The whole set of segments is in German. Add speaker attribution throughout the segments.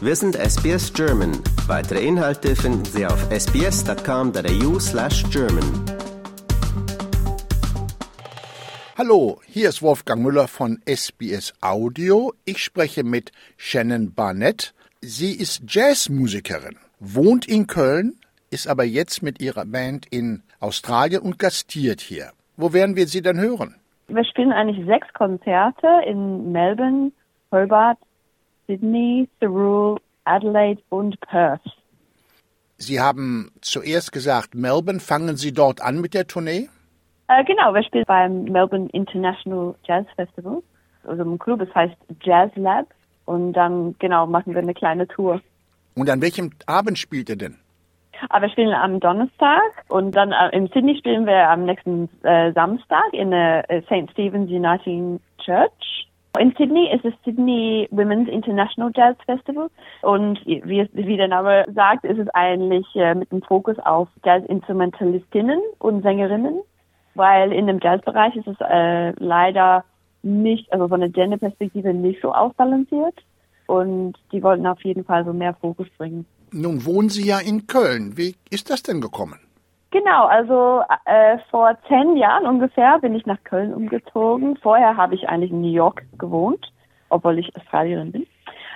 Speaker 1: Wir sind SBS German. Weitere Inhalte finden Sie auf sbs.com.au slash German.
Speaker 2: Hallo, hier ist Wolfgang Müller von SBS Audio. Ich spreche mit Shannon Barnett. Sie ist Jazzmusikerin, wohnt in Köln, ist aber jetzt mit ihrer Band in Australien und gastiert hier. Wo werden wir sie denn hören?
Speaker 3: Wir spielen eigentlich sechs Konzerte in Melbourne, Hobart, Sydney, Thurrool, Adelaide und Perth.
Speaker 2: Sie haben zuerst gesagt, Melbourne, fangen Sie dort an mit der Tournee?
Speaker 3: Äh, genau, wir spielen beim Melbourne International Jazz Festival, also im Club, es heißt Jazz Lab und dann, genau, machen wir eine kleine Tour.
Speaker 2: Und an welchem Abend spielt ihr denn?
Speaker 3: Aber wir spielen am Donnerstag und dann äh, in Sydney spielen wir am nächsten äh, Samstag in der äh, St. Stephen's Uniting Church. In Sydney ist es Sydney Women's International Jazz Festival und wie, wie der Name sagt, ist es eigentlich äh, mit dem Fokus auf Jazz-Instrumentalistinnen und Sängerinnen, weil in dem Jazzbereich ist es äh, leider nicht, also von der Gender-Perspektive nicht so ausbalanciert und die wollten auf jeden Fall so mehr Fokus bringen.
Speaker 2: Nun wohnen Sie ja in Köln. Wie ist das denn gekommen?
Speaker 3: Genau, also äh, vor zehn Jahren ungefähr bin ich nach Köln umgezogen. Vorher habe ich eigentlich in New York gewohnt, obwohl ich Australierin bin.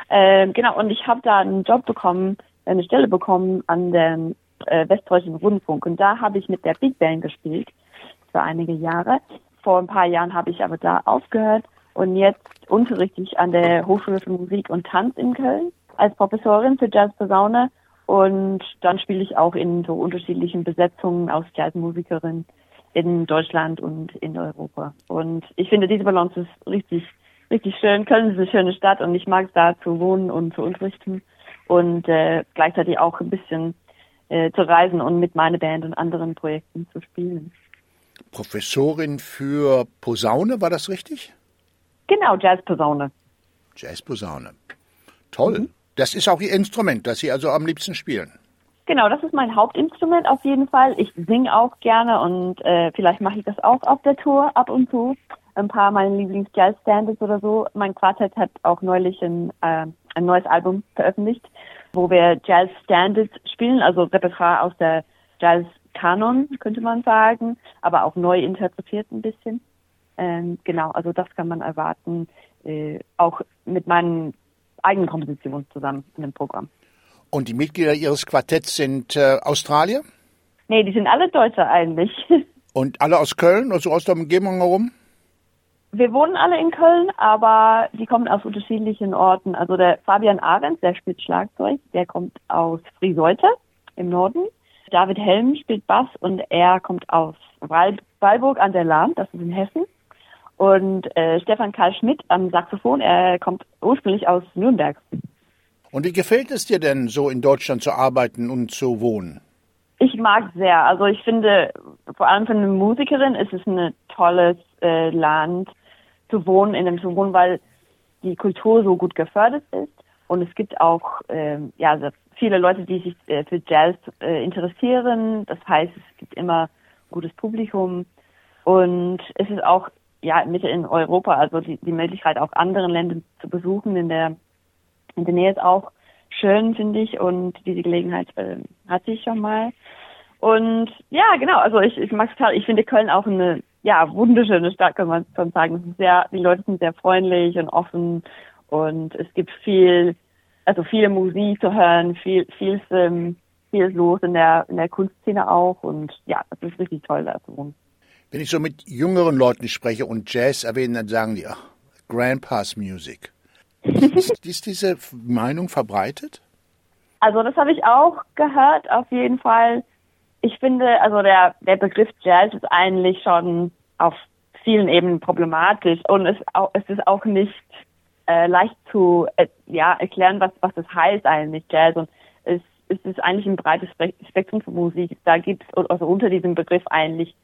Speaker 3: Äh, genau, und ich habe da einen Job bekommen, eine Stelle bekommen an dem äh, Westdeutschen Rundfunk. Und da habe ich mit der Big Band gespielt für einige Jahre. Vor ein paar Jahren habe ich aber da aufgehört und jetzt unterrichte ich an der Hochschule für Musik und Tanz in Köln als Professorin für Jazz Posaune und dann spiele ich auch in so unterschiedlichen Besetzungen aus Jazzmusikerin in Deutschland und in Europa. Und ich finde, diese Balance ist richtig, richtig schön. Köln ist eine schöne Stadt und ich mag es da zu wohnen und zu unterrichten und äh, gleichzeitig auch ein bisschen äh, zu reisen und mit meiner Band und anderen Projekten zu spielen.
Speaker 2: Professorin für Posaune, war das richtig?
Speaker 3: Genau, Jazzposaune.
Speaker 2: Jazzposaune. Toll. Mhm. Das ist auch Ihr Instrument, das Sie also am liebsten spielen.
Speaker 3: Genau, das ist mein Hauptinstrument auf jeden Fall. Ich singe auch gerne und äh, vielleicht mache ich das auch auf der Tour ab und zu. Ein paar meiner Lieblings-Jazz-Standards oder so. Mein Quartett hat auch neulich ein, äh, ein neues Album veröffentlicht, wo wir Jazz-Standards spielen, also Repertoire aus der Jazz-Kanon, könnte man sagen, aber auch neu interpretiert ein bisschen. Ähm, genau, also das kann man erwarten, äh, auch mit meinen eigenen Kompositionen zusammen in dem Programm.
Speaker 2: Und die Mitglieder Ihres Quartetts sind äh, Australier?
Speaker 3: Nee, die sind alle Deutsche eigentlich.
Speaker 2: Und alle aus Köln, also aus der Umgebung herum?
Speaker 3: Wir wohnen alle in Köln, aber die kommen aus unterschiedlichen Orten. Also der Fabian Ahrens, der spielt Schlagzeug, der kommt aus Frieseute im Norden. David Helm spielt Bass und er kommt aus Weilburg an der Lahn, das ist in Hessen. Und äh, Stefan Karl Schmidt am Saxophon, er kommt ursprünglich aus Nürnberg.
Speaker 2: Und wie gefällt es dir denn, so in Deutschland zu arbeiten und zu wohnen?
Speaker 3: Ich mag sehr. Also ich finde, vor allem für eine Musikerin ist es ein tolles äh, Land zu wohnen, in dem zu wohnen, weil die Kultur so gut gefördert ist. Und es gibt auch äh, ja, viele Leute, die sich äh, für Jazz äh, interessieren. Das heißt, es gibt immer gutes Publikum. Und es ist auch ja, Mitte in Europa, also die, die Möglichkeit auch anderen Länder zu besuchen in der, in der Nähe ist auch schön, finde ich, und diese Gelegenheit äh, hatte ich schon mal. Und ja, genau, also ich, ich mag total. Ich finde Köln auch eine, ja, wunderschöne Stadt, kann man schon sagen. Sehr, die Leute sind sehr freundlich und offen und es gibt viel, also viel Musik zu hören, viel, viel, ähm, viel los in der, in der Kunstszene auch und ja, es ist richtig toll da zu wohnen.
Speaker 2: Wenn ich so mit jüngeren Leuten spreche und Jazz erwähne, dann sagen die, ach, Grandpa's Music. ist, ist diese Meinung verbreitet?
Speaker 3: Also das habe ich auch gehört, auf jeden Fall. Ich finde, also der, der Begriff Jazz ist eigentlich schon auf vielen Ebenen problematisch und es, auch, es ist auch nicht äh, leicht zu äh, ja, erklären, was, was das heißt eigentlich, Jazz. Und es, es ist eigentlich ein breites Spektrum von Musik. Da gibt es also unter diesem Begriff eigentlich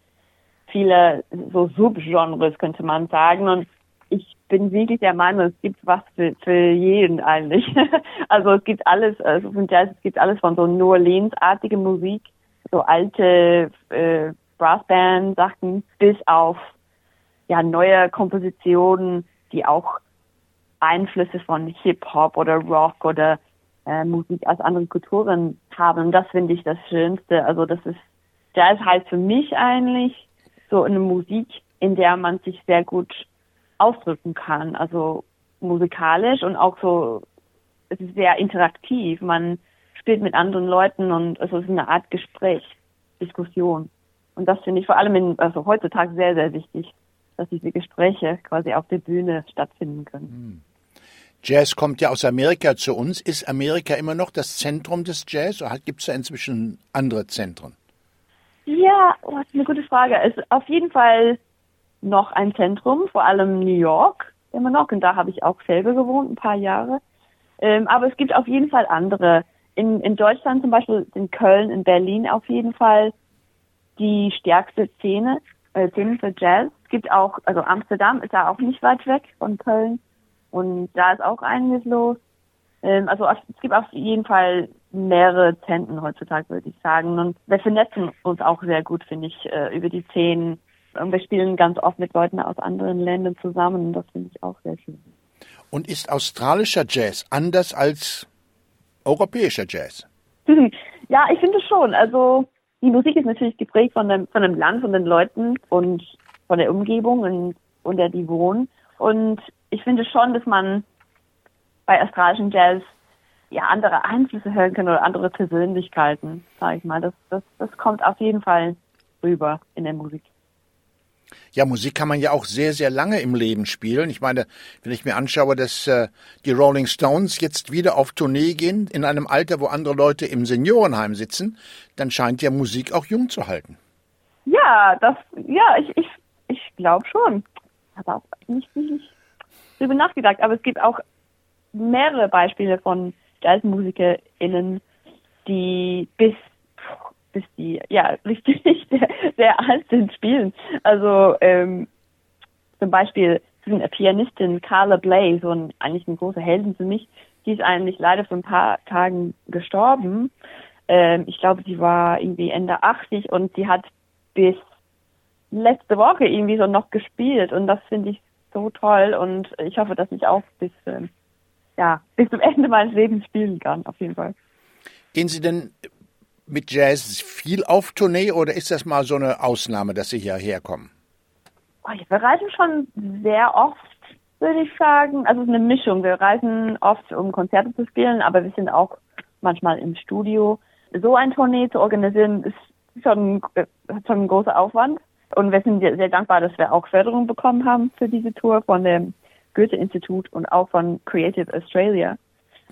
Speaker 3: viele so Subgenres, könnte man sagen. Und ich bin wirklich der Meinung, es gibt was für, für jeden eigentlich. also es gibt alles, also von Jazz, es gibt alles von so New Orleans-artige Musik, so alte äh, Brassband-Sachen, bis auf ja neue Kompositionen, die auch Einflüsse von Hip-Hop oder Rock oder äh, Musik aus anderen Kulturen haben. Und das finde ich das Schönste. Also das ist, Jazz heißt für mich eigentlich so eine Musik, in der man sich sehr gut ausdrücken kann. Also musikalisch und auch so, es ist sehr interaktiv. Man spielt mit anderen Leuten und es ist eine Art Gespräch, Diskussion. Und das finde ich vor allem in, also heutzutage sehr, sehr wichtig, dass diese Gespräche quasi auf der Bühne stattfinden können. Hm.
Speaker 2: Jazz kommt ja aus Amerika zu uns. Ist Amerika immer noch das Zentrum des Jazz oder gibt es da inzwischen andere Zentren?
Speaker 3: Ja, oh, das ist eine gute Frage. Es ist auf jeden Fall noch ein Zentrum, vor allem New York immer noch. Und da habe ich auch selber gewohnt, ein paar Jahre. Ähm, aber es gibt auf jeden Fall andere. In, in Deutschland zum Beispiel, in Köln, in Berlin auf jeden Fall die stärkste Szene, äh, Szene für Jazz. Es gibt auch, also Amsterdam ist ja auch nicht weit weg von Köln. Und da ist auch einiges los. Ähm, also es gibt auf jeden Fall mehrere Zentren heutzutage, würde ich sagen. Und wir vernetzen uns auch sehr gut, finde ich, äh, über die Szenen. Und wir spielen ganz oft mit Leuten aus anderen Ländern zusammen. Und das finde ich auch sehr schön.
Speaker 2: Und ist australischer Jazz anders als europäischer Jazz?
Speaker 3: ja, ich finde schon. Also die Musik ist natürlich geprägt von dem, von dem Land, von den Leuten und von der Umgebung, und, in der die wohnen. Und ich finde schon, dass man bei australischen Jazz ja andere Einflüsse hören kann oder andere Persönlichkeiten, sage ich mal. Das, das, das kommt auf jeden Fall rüber in der Musik.
Speaker 2: Ja, Musik kann man ja auch sehr, sehr lange im Leben spielen. Ich meine, wenn ich mir anschaue, dass äh, die Rolling Stones jetzt wieder auf Tournee gehen, in einem Alter, wo andere Leute im Seniorenheim sitzen, dann scheint ja Musik auch jung zu halten.
Speaker 3: Ja, das, ja, ich, ich, ich glaube schon. Aber auch nicht, nicht, nicht drüber nachgedacht, aber es gibt auch mehrere Beispiele von JazzmusikerInnen, die bis bis die ja richtig sehr, sehr alt sind spielen. Also ähm, zum Beispiel eine Pianistin Carla Bley, so ein eigentlich eine große Heldin für mich, die ist eigentlich leider vor ein paar Tagen gestorben. Ähm, ich glaube, sie war irgendwie Ende 80 und sie hat bis letzte Woche irgendwie so noch gespielt und das finde ich so toll und ich hoffe, dass ich auch bis, äh, ja, bis zum Ende meines Lebens spielen kann, auf jeden Fall.
Speaker 2: Gehen Sie denn mit Jazz viel auf Tournee oder ist das mal so eine Ausnahme, dass Sie hierher kommen?
Speaker 3: Oh, wir reisen schon sehr oft, würde ich sagen. Also es ist eine Mischung. Wir reisen oft, um Konzerte zu spielen, aber wir sind auch manchmal im Studio. So ein Tournee zu organisieren, ist schon, äh, schon ein großer Aufwand. Und wir sind sehr dankbar, dass wir auch Förderung bekommen haben für diese Tour von dem Goethe-Institut und auch von Creative Australia.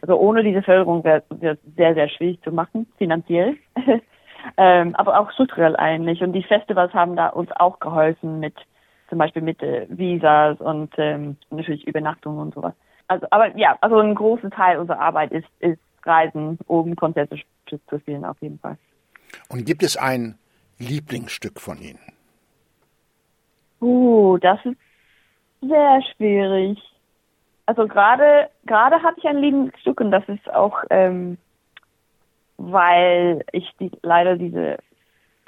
Speaker 3: Also ohne diese Förderung wäre es sehr, sehr schwierig zu machen, finanziell, ähm, aber auch strukturell eigentlich. Und die Festivals haben da uns auch geholfen mit zum Beispiel mit äh, Visas und ähm, natürlich Übernachtungen und sowas. Also, aber ja, also ein großer Teil unserer Arbeit ist, ist Reisen, um Konzerte zu spielen, auf jeden Fall.
Speaker 2: Und gibt es ein Lieblingsstück von Ihnen?
Speaker 3: Uh, das ist sehr schwierig. Also gerade gerade hatte ich ein Lieblingsstück und das ist auch, ähm, weil ich die, leider diese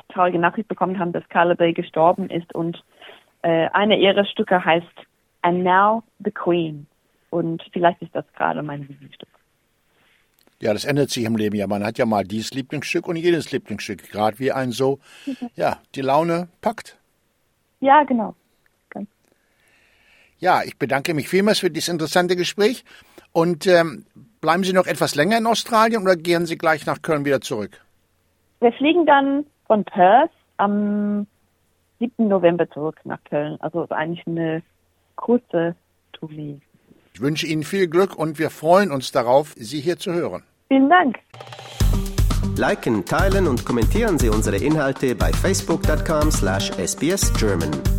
Speaker 3: traurige Nachricht bekommen habe, dass Carla Bay gestorben ist und äh, eine ihrer Stücke heißt And Now the Queen und vielleicht ist das gerade mein Lieblingsstück.
Speaker 2: Ja, das ändert sich im Leben ja. Man hat ja mal dieses Lieblingsstück und jedes Lieblingsstück, gerade wie ein so, ja, die Laune packt.
Speaker 3: Ja, genau.
Speaker 2: Ja, ich bedanke mich vielmals für dieses interessante Gespräch. Und ähm, bleiben Sie noch etwas länger in Australien oder gehen Sie gleich nach Köln wieder zurück?
Speaker 3: Wir fliegen dann von Perth am 7. November zurück nach Köln. Also ist eigentlich eine kurze Tournee.
Speaker 2: Ich wünsche Ihnen viel Glück und wir freuen uns darauf, Sie hier zu hören.
Speaker 3: Vielen Dank.
Speaker 1: Liken, teilen und kommentieren Sie unsere Inhalte bei facebook.com/sbsgerman.